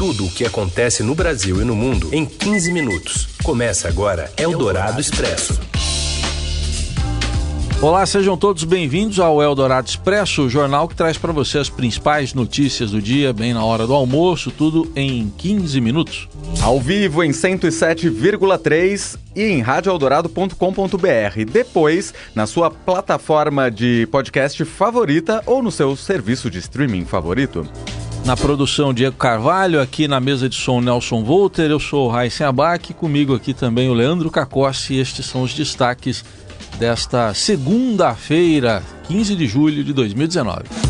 Tudo o que acontece no Brasil e no mundo em 15 minutos. Começa agora Eldorado Expresso. Olá, sejam todos bem-vindos ao Eldorado Expresso, o jornal que traz para você as principais notícias do dia, bem na hora do almoço, tudo em 15 minutos. Ao vivo em 107,3 e em radioeldorado.com.br. Depois, na sua plataforma de podcast favorita ou no seu serviço de streaming favorito. Na produção, Diego Carvalho, aqui na mesa de som, Nelson Volter, eu sou o Raíssen Abac, comigo aqui também o Leandro Cacossi, estes são os destaques desta segunda-feira, 15 de julho de 2019.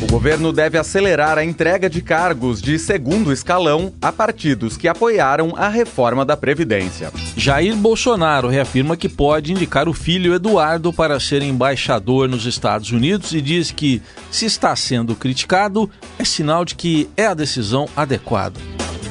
O governo deve acelerar a entrega de cargos de segundo escalão a partidos que apoiaram a reforma da Previdência. Jair Bolsonaro reafirma que pode indicar o filho Eduardo para ser embaixador nos Estados Unidos e diz que, se está sendo criticado, é sinal de que é a decisão adequada.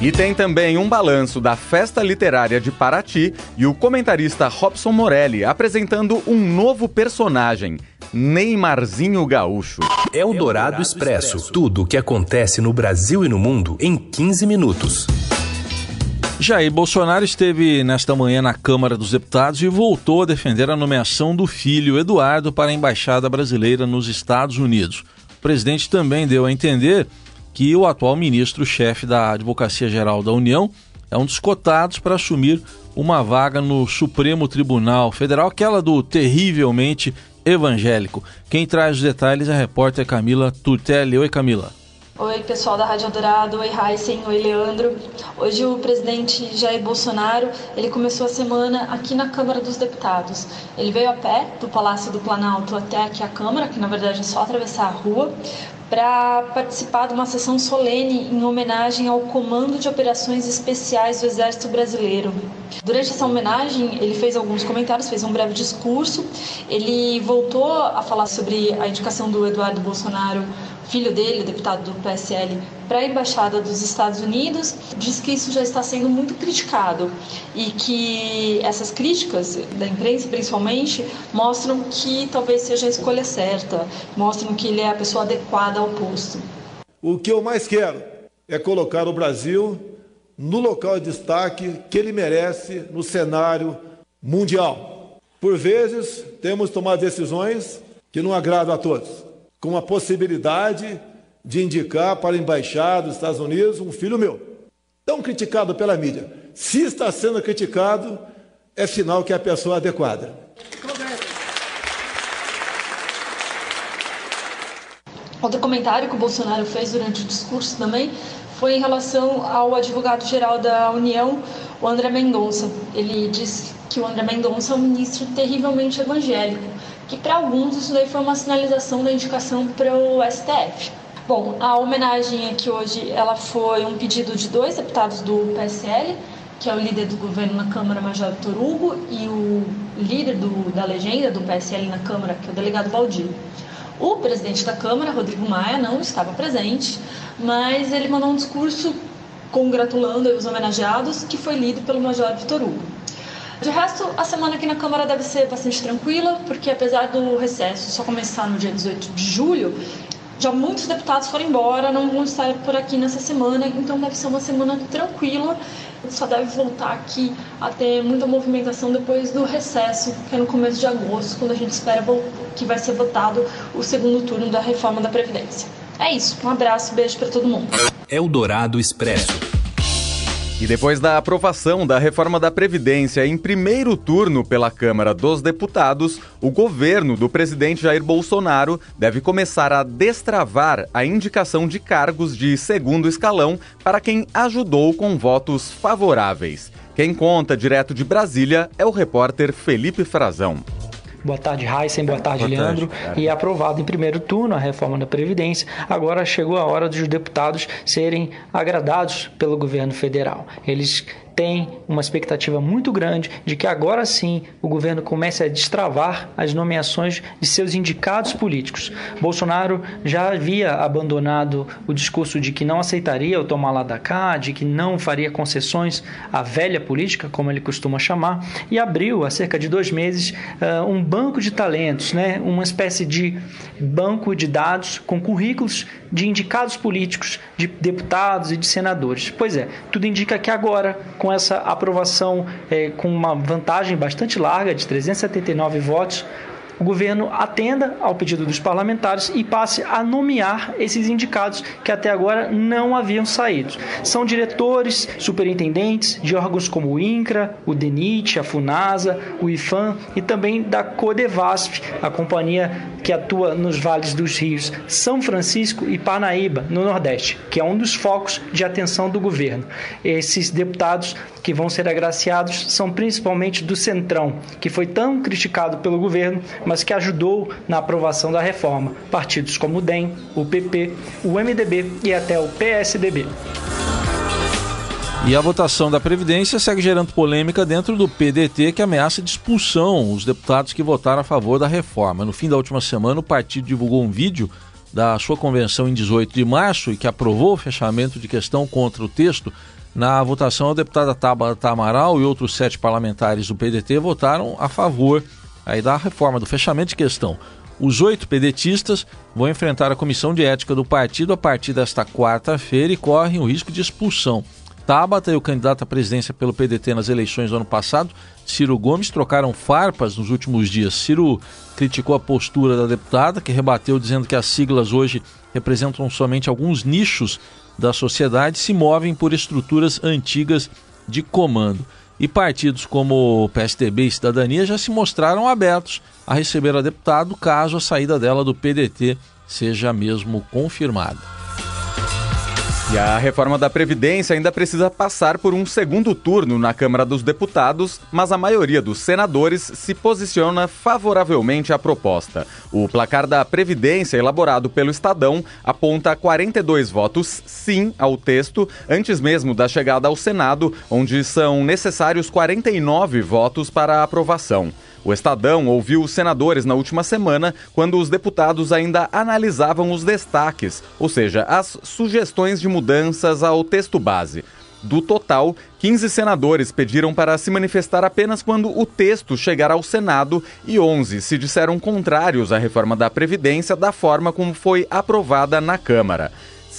E tem também um balanço da Festa Literária de Paraty e o comentarista Robson Morelli apresentando um novo personagem, Neymarzinho Gaúcho. É o Dourado Expresso. Tudo o que acontece no Brasil e no mundo em 15 minutos. Jair Bolsonaro esteve nesta manhã na Câmara dos Deputados e voltou a defender a nomeação do filho Eduardo para a Embaixada Brasileira nos Estados Unidos. O presidente também deu a entender que o atual ministro-chefe da Advocacia Geral da União é um dos cotados para assumir uma vaga no Supremo Tribunal Federal, aquela do terrivelmente evangélico. Quem traz os detalhes é a repórter Camila Turtelli. Oi, Camila. Oi, pessoal da Rádio Dourado, oi, Heisen, oi, Leandro. Hoje o presidente Jair Bolsonaro, ele começou a semana aqui na Câmara dos Deputados. Ele veio a pé do Palácio do Planalto até aqui a Câmara, que na verdade é só atravessar a rua, para participar de uma sessão solene em homenagem ao Comando de Operações Especiais do Exército Brasileiro. Durante essa homenagem, ele fez alguns comentários, fez um breve discurso. Ele voltou a falar sobre a indicação do Eduardo Bolsonaro filho dele, deputado do PSL, para a embaixada dos Estados Unidos, diz que isso já está sendo muito criticado e que essas críticas da imprensa, principalmente, mostram que talvez seja a escolha certa, mostram que ele é a pessoa adequada ao posto. O que eu mais quero é colocar o Brasil no local de destaque que ele merece no cenário mundial. Por vezes, temos tomado decisões que não agradam a todos com a possibilidade de indicar para a embaixada dos Estados Unidos um filho meu, tão criticado pela mídia. Se está sendo criticado, é sinal que é a pessoa adequada. Outro comentário que o Bolsonaro fez durante o discurso também foi em relação ao advogado-geral da União, o André Mendonça. Ele disse que o André Mendonça é um ministro terrivelmente evangélico que para alguns isso daí foi uma sinalização da indicação para o STF. Bom, a homenagem aqui hoje ela foi um pedido de dois deputados do PSL, que é o líder do governo na Câmara, Major Vitor Hugo, e o líder do, da legenda do PSL na Câmara, que é o delegado Valdir. O presidente da Câmara, Rodrigo Maia, não estava presente, mas ele mandou um discurso congratulando os homenageados, que foi lido pelo Major Vitor Hugo. De resto, a semana aqui na Câmara deve ser bastante tranquila, porque apesar do recesso só começar no dia 18 de julho, já muitos deputados foram embora, não vão estar por aqui nessa semana, então deve ser uma semana tranquila. Só deve voltar aqui a ter muita movimentação depois do recesso, que é no começo de agosto, quando a gente espera que vai ser votado o segundo turno da reforma da Previdência. É isso, um abraço, beijo para todo mundo. Eldorado Expresso. E depois da aprovação da reforma da Previdência em primeiro turno pela Câmara dos Deputados, o governo do presidente Jair Bolsonaro deve começar a destravar a indicação de cargos de segundo escalão para quem ajudou com votos favoráveis. Quem conta direto de Brasília é o repórter Felipe Frazão. Boa tarde, Heisen. Boa tarde, Boa Leandro. Tarde, e aprovado em primeiro turno a reforma da Previdência, agora chegou a hora dos deputados serem agradados pelo governo federal. Eles tem uma expectativa muito grande de que agora sim o governo comece a destravar as nomeações de seus indicados políticos. Bolsonaro já havia abandonado o discurso de que não aceitaria o tomar lá da cá, de que não faria concessões à velha política, como ele costuma chamar, e abriu há cerca de dois meses uh, um banco de talentos, né? uma espécie de banco de dados com currículos de indicados políticos, de deputados e de senadores. Pois é, tudo indica que agora, com essa aprovação é, com uma vantagem bastante larga de 379 votos, o governo atenda ao pedido dos parlamentares e passe a nomear esses indicados que até agora não haviam saído. São diretores, superintendentes de órgãos como o INCRA, o DENIT, a FUNASA, o IFAM e também da CODEVASP, a companhia que atua nos vales dos rios São Francisco e Parnaíba, no Nordeste, que é um dos focos de atenção do governo. Esses deputados que vão ser agraciados são principalmente do Centrão, que foi tão criticado pelo governo, mas que ajudou na aprovação da reforma. Partidos como o DEM, o PP, o MDB e até o PSDB. E a votação da Previdência segue gerando polêmica dentro do PDT, que ameaça de expulsão os deputados que votaram a favor da reforma. No fim da última semana, o partido divulgou um vídeo da sua convenção em 18 de março e que aprovou o fechamento de questão contra o texto na votação, a deputada Tabata Amaral e outros sete parlamentares do PDT votaram a favor aí da reforma, do fechamento de questão. Os oito pedetistas vão enfrentar a comissão de ética do partido a partir desta quarta-feira e correm o risco de expulsão. Tabata e o candidato à presidência pelo PDT nas eleições do ano passado, Ciro Gomes, trocaram farpas nos últimos dias. Ciro criticou a postura da deputada, que rebateu dizendo que as siglas hoje representam somente alguns nichos da sociedade se movem por estruturas antigas de comando. E partidos como PSDB e Cidadania já se mostraram abertos a receber a deputado caso a saída dela do PDT seja mesmo confirmada. E a reforma da Previdência ainda precisa passar por um segundo turno na Câmara dos Deputados, mas a maioria dos senadores se posiciona favoravelmente à proposta. O placar da Previdência, elaborado pelo Estadão, aponta 42 votos sim ao texto, antes mesmo da chegada ao Senado, onde são necessários 49 votos para a aprovação. O Estadão ouviu os senadores na última semana, quando os deputados ainda analisavam os destaques, ou seja, as sugestões de mudanças ao texto base. Do total, 15 senadores pediram para se manifestar apenas quando o texto chegar ao Senado e 11 se disseram contrários à reforma da Previdência da forma como foi aprovada na Câmara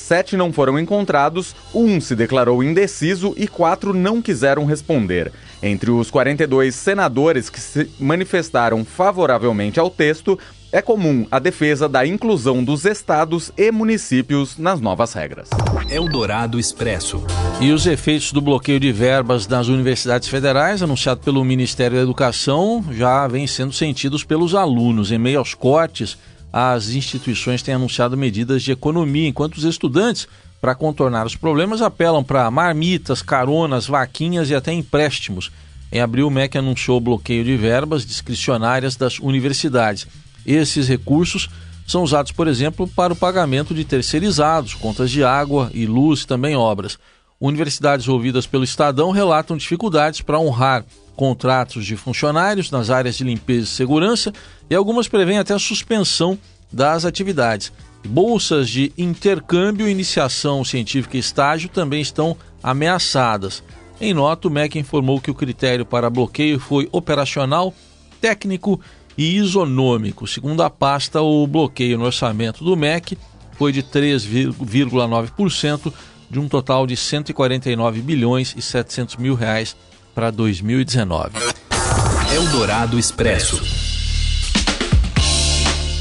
sete não foram encontrados, um se declarou indeciso e quatro não quiseram responder. Entre os 42 senadores que se manifestaram favoravelmente ao texto, é comum a defesa da inclusão dos estados e municípios nas novas regras. Eldorado Expresso. E os efeitos do bloqueio de verbas das universidades federais, anunciado pelo Ministério da Educação, já vêm sendo sentidos pelos alunos. Em meio aos cortes as instituições têm anunciado medidas de economia, enquanto os estudantes, para contornar os problemas, apelam para marmitas, caronas, vaquinhas e até empréstimos. Em abril, o MEC anunciou o bloqueio de verbas discricionárias das universidades. Esses recursos são usados, por exemplo, para o pagamento de terceirizados, contas de água e luz também obras. Universidades ouvidas pelo Estadão relatam dificuldades para honrar contratos de funcionários nas áreas de limpeza e segurança e algumas prevêem até a suspensão das atividades. Bolsas de intercâmbio, iniciação científica e estágio também estão ameaçadas. Em nota, o MEC informou que o critério para bloqueio foi operacional, técnico e isonômico. Segundo a pasta, o bloqueio no orçamento do MEC foi de 3,9% de um total de 149 bilhões e 700 mil reais para 2019. Eldorado Expresso.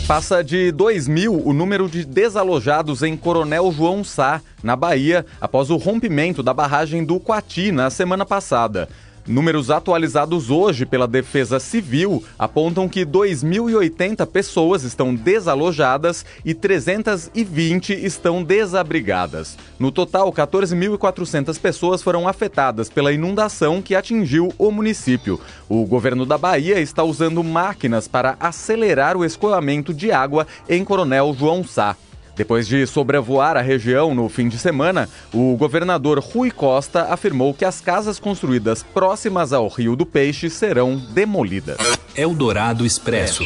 Passa de 2 mil o número de desalojados em Coronel João Sá, na Bahia, após o rompimento da barragem do Coati na semana passada. Números atualizados hoje pela Defesa Civil apontam que 2.080 pessoas estão desalojadas e 320 estão desabrigadas. No total, 14.400 pessoas foram afetadas pela inundação que atingiu o município. O governo da Bahia está usando máquinas para acelerar o escoamento de água em Coronel João Sá. Depois de sobrevoar a região no fim de semana, o governador Rui Costa afirmou que as casas construídas próximas ao Rio do Peixe serão demolidas. Eldorado Expresso.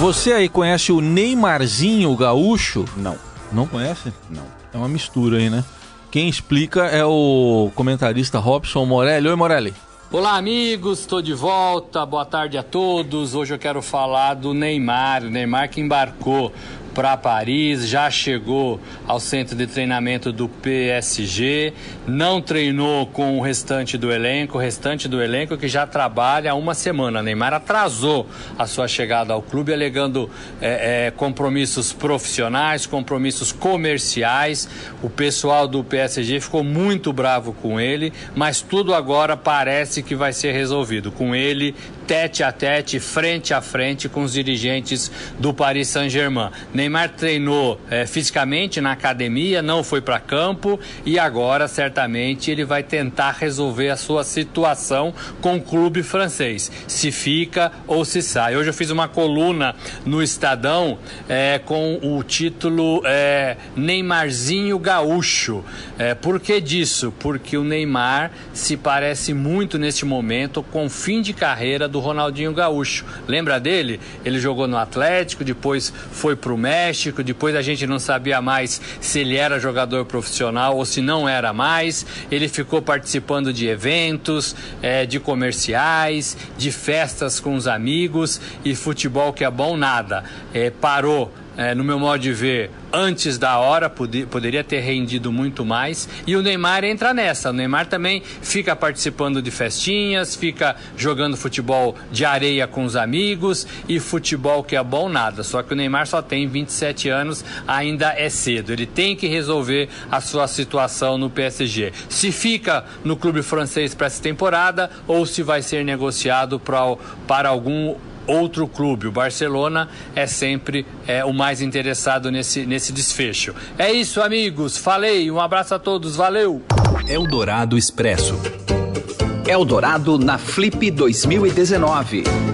Você aí conhece o Neymarzinho Gaúcho? Não. Não conhece? Não. É uma mistura aí, né? Quem explica é o comentarista Robson Morelli. Oi, Morelli. Olá, amigos, estou de volta. Boa tarde a todos. Hoje eu quero falar do Neymar, o Neymar que embarcou para Paris, já chegou ao centro de treinamento do PSG, não treinou com o restante do elenco, o restante do elenco que já trabalha há uma semana. Neymar atrasou a sua chegada ao clube, alegando é, é, compromissos profissionais, compromissos comerciais. O pessoal do PSG ficou muito bravo com ele, mas tudo agora parece que vai ser resolvido. Com ele, tete a tete, frente a frente com os dirigentes do Paris Saint-Germain. Neymar treinou é, fisicamente na academia, não foi para campo e agora certamente ele vai tentar resolver a sua situação com o clube francês, se fica ou se sai. Hoje eu fiz uma coluna no Estadão é, com o título é, Neymarzinho Gaúcho. É, por que disso? Porque o Neymar se parece muito neste momento com o fim de carreira do Ronaldinho Gaúcho. Lembra dele? Ele jogou no Atlético, depois foi para o México, depois a gente não sabia mais se ele era jogador profissional ou se não era mais. Ele ficou participando de eventos, é, de comerciais, de festas com os amigos e futebol que é bom nada. É, parou é, no meu modo de ver, antes da hora, poderia ter rendido muito mais. E o Neymar entra nessa. O Neymar também fica participando de festinhas, fica jogando futebol de areia com os amigos e futebol que é bom nada. Só que o Neymar só tem 27 anos, ainda é cedo. Ele tem que resolver a sua situação no PSG. Se fica no clube francês para essa temporada ou se vai ser negociado pra, para algum outro clube. O Barcelona é sempre é, o mais interessado nesse, nesse desfecho. É isso, amigos. Falei. Um abraço a todos. Valeu. Eldorado Expresso. Eldorado na Flip 2019.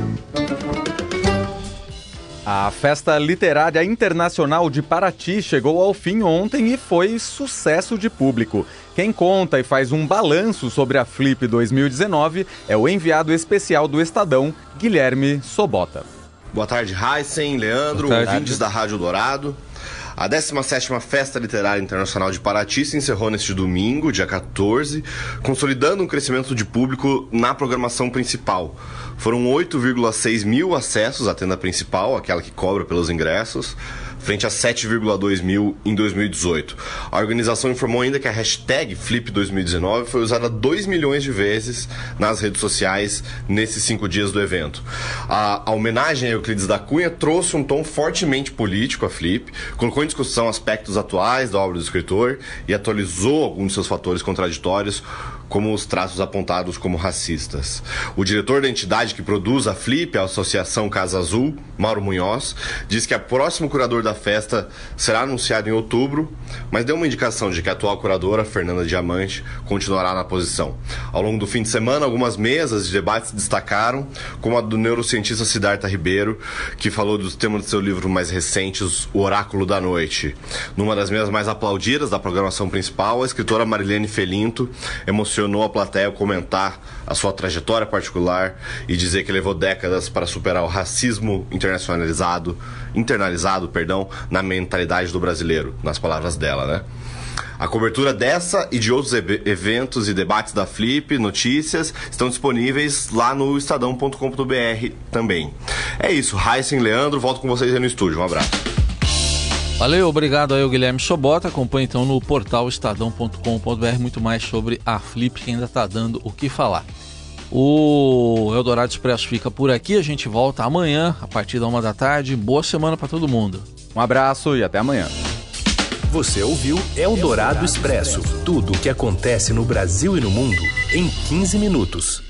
A Festa Literária Internacional de Paraty chegou ao fim ontem e foi sucesso de público. Quem conta e faz um balanço sobre a Flip 2019 é o enviado especial do Estadão, Guilherme Sobota. Boa tarde, Heisen, Leandro, ouvintes da Rádio Dourado. A 17ª Festa Literária Internacional de Paraty se encerrou neste domingo, dia 14, consolidando um crescimento de público na programação principal. Foram 8,6 mil acessos à tenda principal, aquela que cobra pelos ingressos, frente a 7,2 mil em 2018. A organização informou ainda que a hashtag Flip2019 foi usada 2 milhões de vezes nas redes sociais nesses cinco dias do evento. A, a homenagem a Euclides da Cunha trouxe um tom fortemente político à Flip, colocou em discussão aspectos atuais da obra do escritor e atualizou alguns de seus fatores contraditórios como os traços apontados como racistas. O diretor da entidade que produz a Flip, a Associação Casa Azul, Mauro Munhoz, diz que o próximo curador da festa será anunciado em outubro, mas deu uma indicação de que a atual curadora, Fernanda Diamante, continuará na posição. Ao longo do fim de semana, algumas mesas de debates destacaram, como a do neurocientista Siddhartha Ribeiro, que falou dos temas do seu livro mais recentes, O Oráculo da Noite. Numa das mesas mais aplaudidas da programação principal, a escritora Marilene Felinto emocionou emocionou a plateia comentar a sua trajetória particular e dizer que levou décadas para superar o racismo internacionalizado, internalizado, perdão, na mentalidade do brasileiro, nas palavras dela, né? A cobertura dessa e de outros eventos e debates da Flip, notícias, estão disponíveis lá no estadão.com.br também. É isso, Heisen Leandro, volto com vocês aí no estúdio. Um abraço. Valeu, obrigado aí o Guilherme Sobota. Acompanhe então no portal estadão.com.br muito mais sobre a Flip que ainda está dando o que falar. O Eldorado Expresso fica por aqui. A gente volta amanhã, a partir da uma da tarde. Boa semana para todo mundo. Um abraço e até amanhã. Você ouviu Eldorado Expresso tudo o que acontece no Brasil e no mundo em 15 minutos.